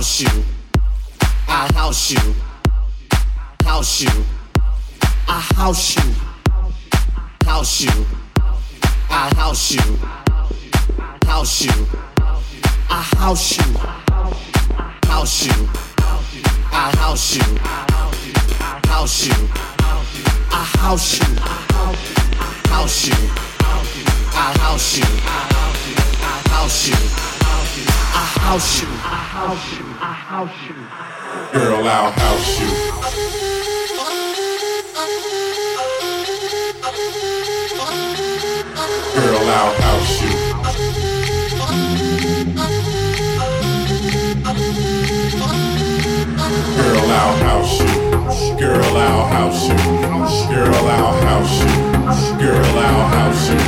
house you. I house you. House you. I house you. House you. I house you. House you. I house you. House you. I house you. House you. I house you. House you. I house you. House you. I house you. I house you. Girl, I'll house you. Girl, I'll house you. Girl, I'll house you. Girl, I'll house you. Girl, I'll house you. Girl, I'll house you.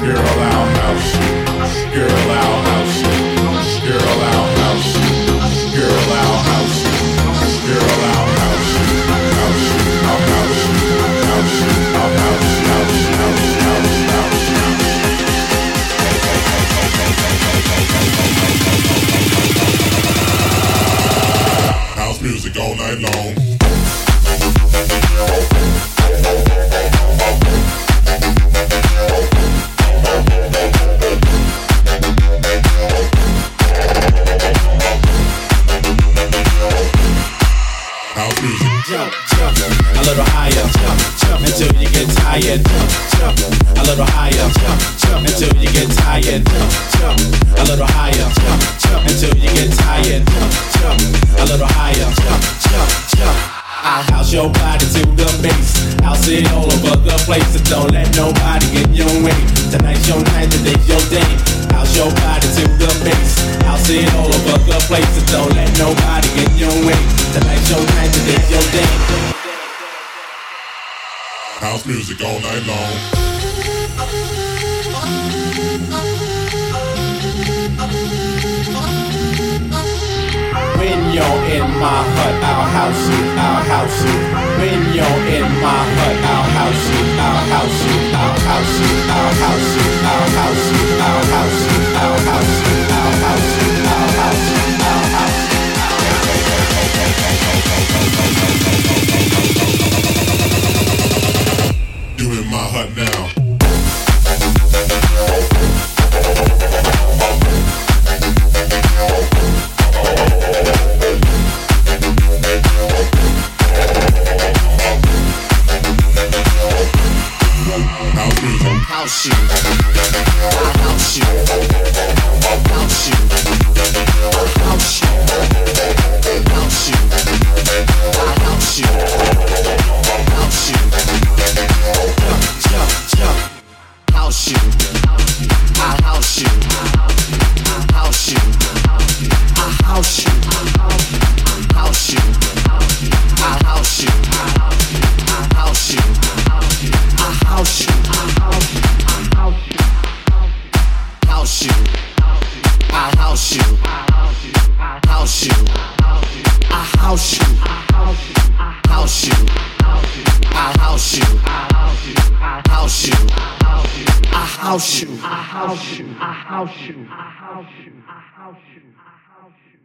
Girl, I'll house you. Girl, I'll house you. Jump, jump, a little higher, jump, jump until you get tired, jump, jump, a little higher, jump, jump until you get tired, jump, jump, a little higher, jump, jump until you get tired, jump, jump, a little higher, jump, jump, jump. House your body to the bass. I'll sit all over the place. Don't let nobody get in your way. Tonight's your night, today's your day. Body to the bass. I'll sit all over the place. Don't let nobody get in your way. House music all night long. When you're in my hut, I'll house you, I'll house you. When you're in my hut, I'll house you, I'll house you, I'll house you, I'll house you, house you. I'll house you. I'll house you. I'll house you. house you. I house you. I house you. I house you. I house you. I house you.